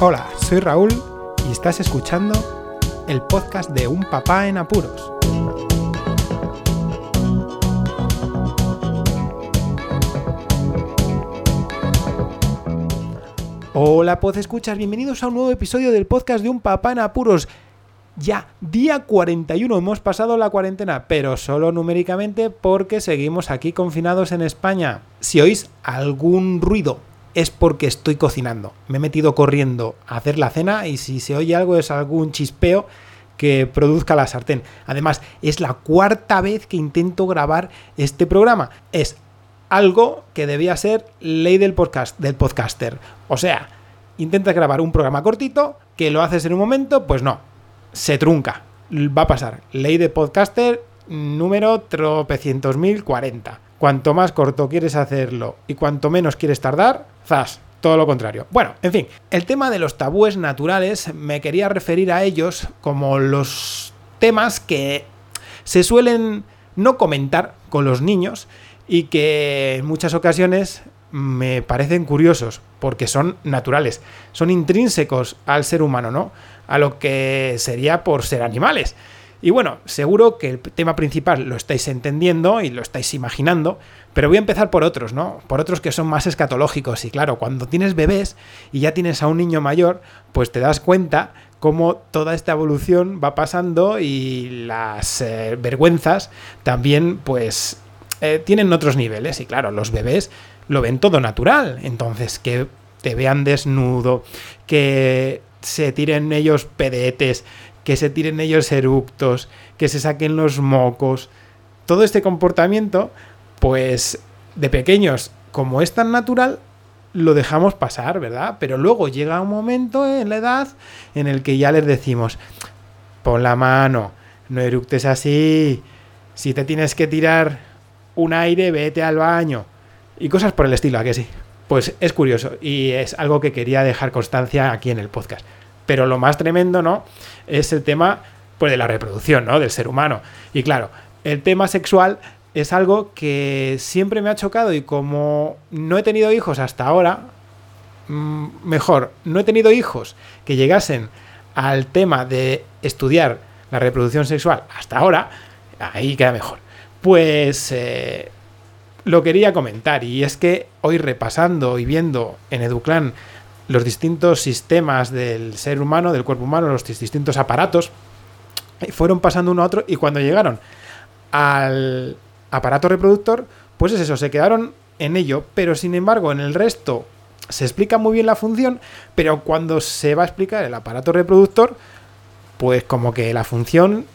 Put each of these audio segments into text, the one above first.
Hola, soy Raúl y estás escuchando el podcast de Un Papá en Apuros. Hola, pod escuchas, bienvenidos a un nuevo episodio del podcast de Un Papá en Apuros. Ya, día 41, hemos pasado la cuarentena, pero solo numéricamente porque seguimos aquí confinados en España. Si oís algún ruido es porque estoy cocinando. Me he metido corriendo a hacer la cena y si se oye algo es algún chispeo que produzca la sartén. Además, es la cuarta vez que intento grabar este programa. Es algo que debía ser ley del podcast del podcaster. O sea, intentas grabar un programa cortito, que lo haces en un momento, pues no, se trunca. Va a pasar. Ley de podcaster número tropecientos mil cuarenta. Cuanto más corto quieres hacerlo y cuanto menos quieres tardar, zas, todo lo contrario. Bueno, en fin, el tema de los tabúes naturales me quería referir a ellos como los temas que se suelen no comentar con los niños y que en muchas ocasiones me parecen curiosos porque son naturales, son intrínsecos al ser humano, ¿no? A lo que sería por ser animales. Y bueno, seguro que el tema principal lo estáis entendiendo y lo estáis imaginando, pero voy a empezar por otros, ¿no? Por otros que son más escatológicos. Y claro, cuando tienes bebés y ya tienes a un niño mayor, pues te das cuenta cómo toda esta evolución va pasando y las eh, vergüenzas también, pues, eh, tienen otros niveles. Y claro, los bebés lo ven todo natural. Entonces, que te vean desnudo, que se tiren ellos pedetes, que se tiren ellos eructos, que se saquen los mocos. Todo este comportamiento, pues de pequeños, como es tan natural, lo dejamos pasar, ¿verdad? Pero luego llega un momento en la edad en el que ya les decimos, pon la mano, no eructes así, si te tienes que tirar un aire, vete al baño. Y cosas por el estilo, ¿a que sí? Pues es curioso y es algo que quería dejar constancia aquí en el podcast. Pero lo más tremendo, ¿no? Es el tema pues, de la reproducción, ¿no? Del ser humano. Y claro, el tema sexual es algo que siempre me ha chocado y como no he tenido hijos hasta ahora, mm, mejor, no he tenido hijos que llegasen al tema de estudiar la reproducción sexual hasta ahora, ahí queda mejor. Pues eh, lo quería comentar y es que hoy repasando y viendo en Educlan los distintos sistemas del ser humano, del cuerpo humano, los distintos aparatos, fueron pasando uno a otro y cuando llegaron al aparato reproductor, pues es eso, se quedaron en ello, pero sin embargo en el resto se explica muy bien la función, pero cuando se va a explicar el aparato reproductor, pues como que la función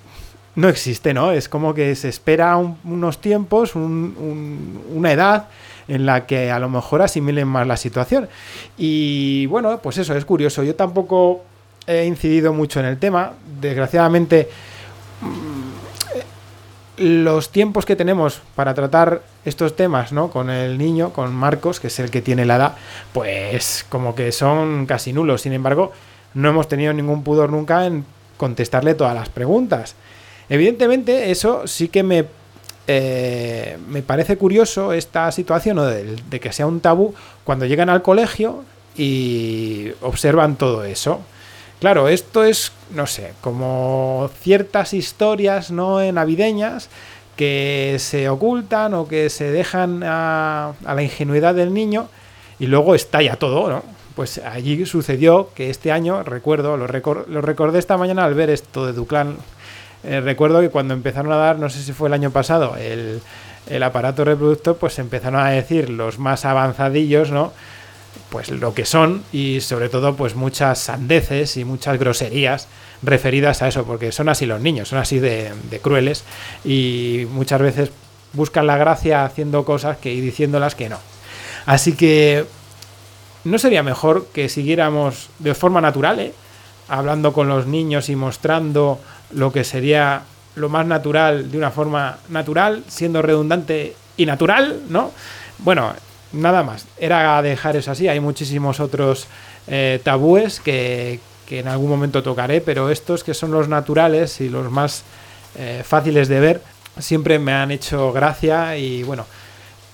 no existe, ¿no? Es como que se espera unos tiempos, una edad en la que a lo mejor asimilen más la situación. Y bueno, pues eso es curioso. Yo tampoco he incidido mucho en el tema. Desgraciadamente, mm, los tiempos que tenemos para tratar estos temas, ¿no? Con el niño, con Marcos, que es el que tiene la edad, pues como que son casi nulos. Sin embargo, no hemos tenido ningún pudor nunca en contestarle todas las preguntas. Evidentemente, eso sí que me eh, me parece curioso esta situación de, que sea un tabú cuando llegan al colegio y observan todo eso. Claro, esto es, no sé, como ciertas historias no navideñas que se ocultan o que se dejan a, la ingenuidad del niño y luego estalla todo, ¿no? Pues allí sucedió que este año, recuerdo, lo, lo recordé esta mañana al ver esto de Duclan eh, recuerdo que cuando empezaron a dar, no sé si fue el año pasado, el, aparato reproductor, pues empezaron a decir los más avanzadillos, ¿no? Pues lo que son y sobre todo pues muchas sandeces y muchas groserías referidas a eso, porque son así los niños, son así de, crueles y muchas veces buscan la gracia haciendo cosas que, y diciéndolas que no. Así que no sería mejor que siguiéramos de forma natural, ¿eh? Hablando con los niños y mostrando lo que sería lo más natural de una forma natural, siendo redundante y natural, ¿no? Bueno, nada más. Era dejar eso así. Hay muchísimos otros eh, tabúes que, en algún momento tocaré, pero estos que son los naturales y los más eh, fáciles de ver, siempre me han hecho gracia y bueno,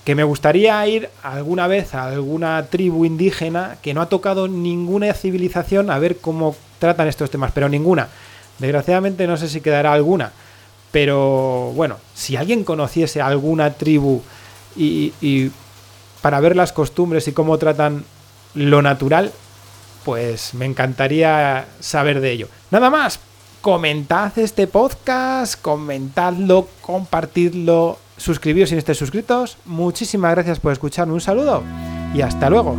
que me gustaría ir alguna vez a alguna tribu indígena que no ha tocado ninguna civilización a ver cómo tratan estos temas, pero ninguna. Desgraciadamente no sé si quedará alguna. Pero bueno, si alguien conociese alguna tribu y, y para ver las costumbres y cómo tratan lo natural, pues me encantaría saber de ello. Nada más, comentad este podcast, comentadlo, compartidlo, suscribíos si no estáis suscritos. Muchísimas gracias por escucharme, un saludo y hasta luego.